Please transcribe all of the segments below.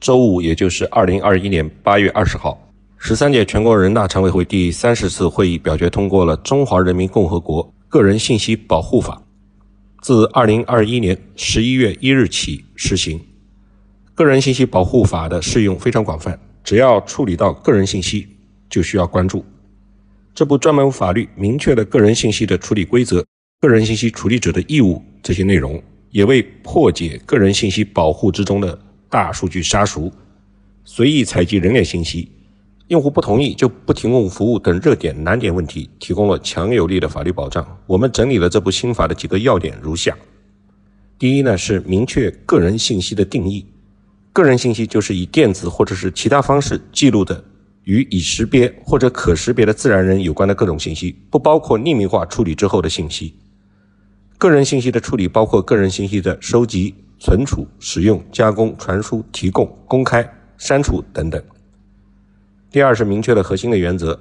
周五，也就是二零二一年八月二十号，十三届全国人大常委会第三十次会议表决通过了《中华人民共和国个人信息保护法》，自二零二一年十一月一日起实行。个人信息保护法的适用非常广泛，只要处理到个人信息，就需要关注。这部专门法律明确了个人信息的处理规则、个人信息处理者的义务这些内容，也为破解个人信息保护之中的大数据杀熟、随意采集人脸信息、用户不同意就不提供服务等热点难点问题提供了强有力的法律保障。我们整理了这部新法的几个要点如下：第一呢，是明确个人信息的定义。个人信息就是以电子或者是其他方式记录的。与已识别或者可识别的自然人有关的各种信息，不包括匿名化处理之后的信息。个人信息的处理包括个人信息的收集、存储、使用、加工、传输、提供、公开、删除等等。第二是明确了核心的原则：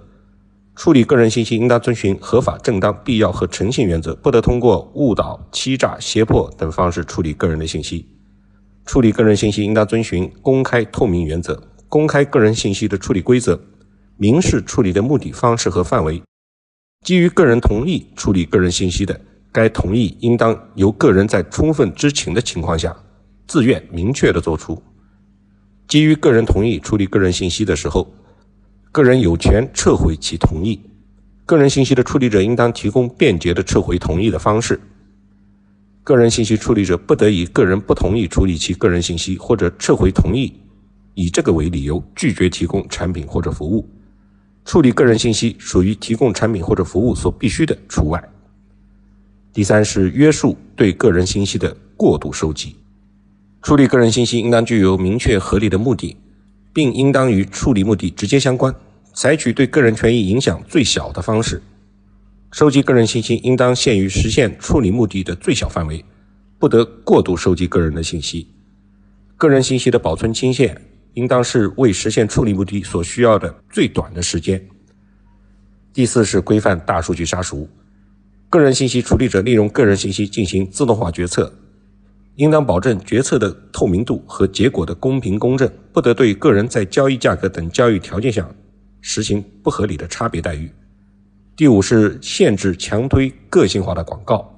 处理个人信息应当遵循合法、正当、必要和诚信原则，不得通过误导、欺诈、胁迫等方式处理个人的信息。处理个人信息应当遵循公开、透明原则。公开个人信息的处理规则，明示处理的目的、方式和范围。基于个人同意处理个人信息的，该同意应当由个人在充分知情的情况下，自愿明确的作出。基于个人同意处理个人信息的时候，个人有权撤回其同意。个人信息的处理者应当提供便捷的撤回同意的方式。个人信息处理者不得以个人不同意处理其个人信息或者撤回同意。以这个为理由拒绝提供产品或者服务，处理个人信息属于提供产品或者服务所必须的除外。第三是约束对个人信息的过度收集，处理个人信息应当具有明确合理的目的，并应当与处理目的直接相关，采取对个人权益影响最小的方式。收集个人信息应当限于实现处理目的的最小范围，不得过度收集个人的信息。个人信息的保存期限。应当是为实现处理目的所需要的最短的时间。第四是规范大数据杀熟，个人信息处理者利用个人信息进行自动化决策，应当保证决策的透明度和结果的公平公正，不得对个人在交易价格等交易条件下实行不合理的差别待遇。第五是限制强推个性化的广告。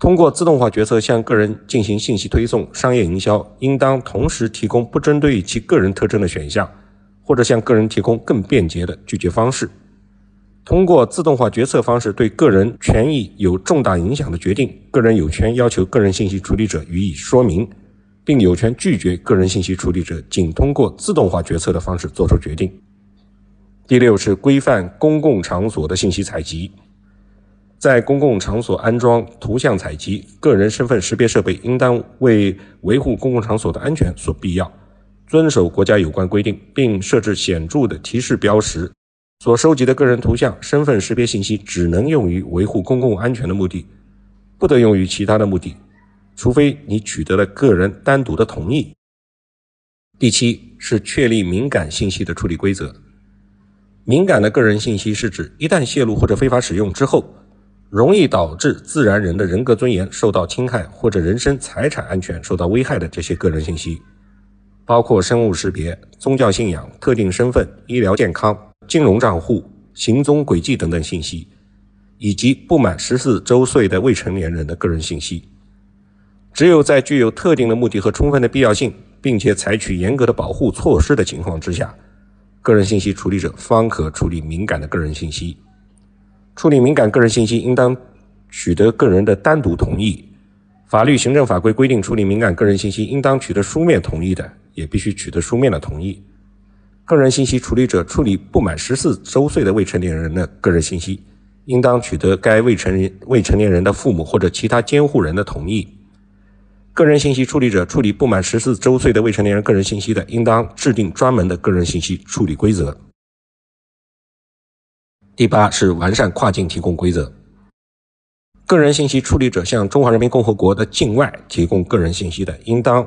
通过自动化决策向个人进行信息推送，商业营销应当同时提供不针对其个人特征的选项，或者向个人提供更便捷的拒绝方式。通过自动化决策方式对个人权益有重大影响的决定，个人有权要求个人信息处理者予以说明，并有权拒绝个人信息处理者仅通过自动化决策的方式作出决定。第六是规范公共场所的信息采集。在公共场所安装图像采集、个人身份识别设备，应当为维护公共场所的安全所必要，遵守国家有关规定，并设置显著的提示标识。所收集的个人图像、身份识别信息只能用于维护公共安全的目的，不得用于其他的目的，除非你取得了个人单独的同意。第七是确立敏感信息的处理规则。敏感的个人信息是指一旦泄露或者非法使用之后。容易导致自然人的人格尊严受到侵害或者人身财产安全受到危害的这些个人信息，包括生物识别、宗教信仰、特定身份、医疗健康、金融账户、行踪轨迹等等信息，以及不满十四周岁的未成年人的个人信息。只有在具有特定的目的和充分的必要性，并且采取严格的保护措施的情况之下，个人信息处理者方可处理敏感的个人信息。处理敏感个人信息，应当取得个人的单独同意。法律、行政法规规定，处理敏感个人信息应当取得书面同意的，也必须取得书面的同意。个人信息处理者处理不满十四周岁的未成年人的个人信息，应当取得该未成年未成年人的父母或者其他监护人的同意。个人信息处理者处理不满十四周岁的未成年人个人信息的，应当制定专门的个人信息处理规则。第八是完善跨境提供规则。个人信息处理者向中华人民共和国的境外提供个人信息的，应当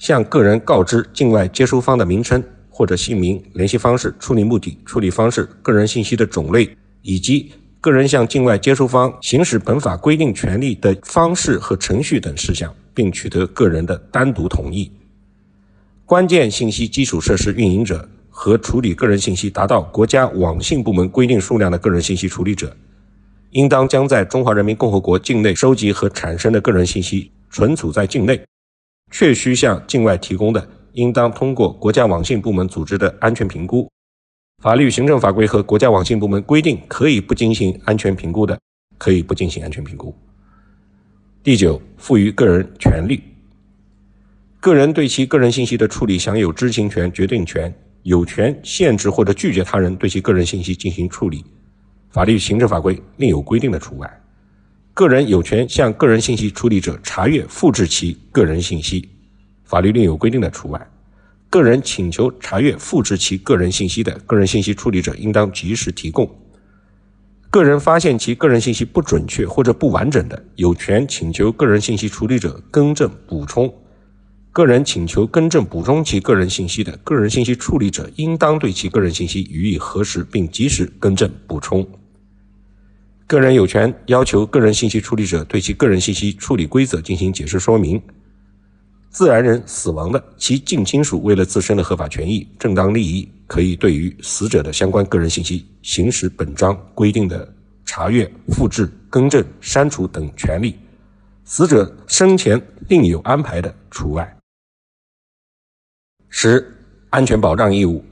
向个人告知境外接收方的名称或者姓名、联系方式、处理目的、处理方式、个人信息的种类，以及个人向境外接收方行使本法规定权利的方式和程序等事项，并取得个人的单独同意。关键信息基础设施运营者和处理个人信息达到国家网信部门规定数量的个人信息处理者，应当将在中华人民共和国境内收集和产生的个人信息存储在境内；确需向境外提供的，应当通过国家网信部门组织的安全评估。法律、行政法规和国家网信部门规定可以不进行安全评估的，可以不进行安全评估。第九，赋予个人权利。个人对其个人信息的处理享有知情权、决定权，有权限制或者拒绝他人对其个人信息进行处理。法律、行政法规另有规定的除外。个人有权向个人信息处理者查阅、复制其个人信息。法律另有规定的除外。个人请求查阅、复制其个人信息的个人信息处理者，应当及时提供。个人发现其个人信息不准确或者不完整的，有权请求个人信息处理者更正、补充。个人请求更正、补充其个人信息的个人信息处理者，应当对其个人信息予以核实，并及时更正、补充。个人有权要求个人信息处理者对其个人信息处理规则进行解释说明。自然人死亡的，其近亲属为了自身的合法权益、正当利益，可以对于死者的相关个人信息行使本章规定的查阅、复制、更正、删除等权利。死者生前另有安排的，除外。十、安全保障义务。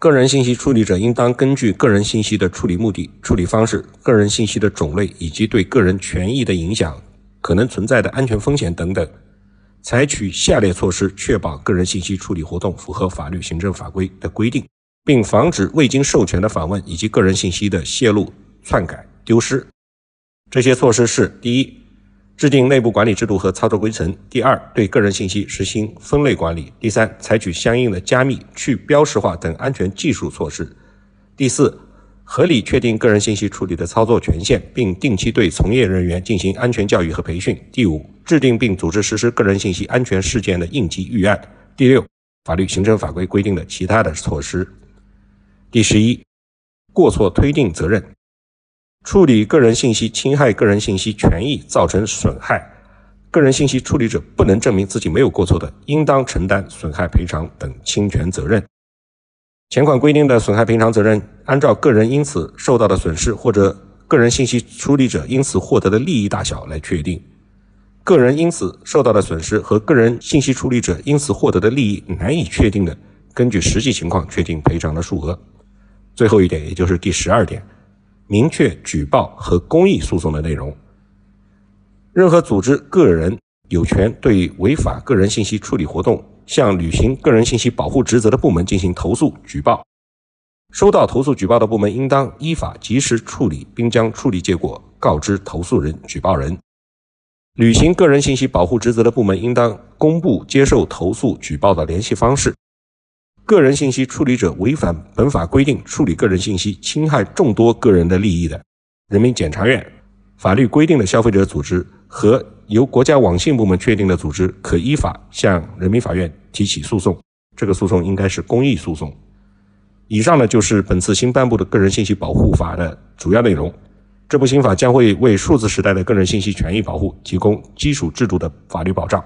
个人信息处理者应当根据个人信息的处理目的、处理方式、个人信息的种类以及对个人权益的影响、可能存在的安全风险等等，采取下列措施，确保个人信息处理活动符合法律、行政法规的规定，并防止未经授权的访问以及个人信息的泄露、篡改、丢失。这些措施是：第一，制定内部管理制度和操作规程。第二，对个人信息实行分类管理。第三，采取相应的加密、去标识化等安全技术措施。第四，合理确定个人信息处理的操作权限，并定期对从业人员进行安全教育和培训。第五，制定并组织实施个人信息安全事件的应急预案。第六，法律、行政法规规定的其他的措施。第十一，过错推定责任。处理个人信息侵害个人信息权益造成损害，个人信息处理者不能证明自己没有过错的，应当承担损害赔偿等侵权责任。前款规定的损害赔偿责任，按照个人因此受到的损失或者个人信息处理者因此获得的利益大小来确定。个人因此受到的损失和个人信息处理者因此获得的利益难以确定的，根据实际情况确定赔偿的数额。最后一点，也就是第十二点。明确举报和公益诉讼的内容。任何组织、个人有权对违法个人信息处理活动向履行个人信息保护职责的部门进行投诉、举报。收到投诉、举报的部门应当依法及时处理，并将处理结果告知投诉人、举报人。履行个人信息保护职责的部门应当公布接受投诉、举报的联系方式。个人信息处理者违反本法规定处理个人信息，侵害众多个人的利益的，人民检察院法律规定的消费者组织和由国家网信部门确定的组织，可依法向人民法院提起诉讼。这个诉讼应该是公益诉讼。以上呢，就是本次新颁布的个人信息保护法的主要内容。这部新法将会为数字时代的个人信息权益保护提供基础制度的法律保障。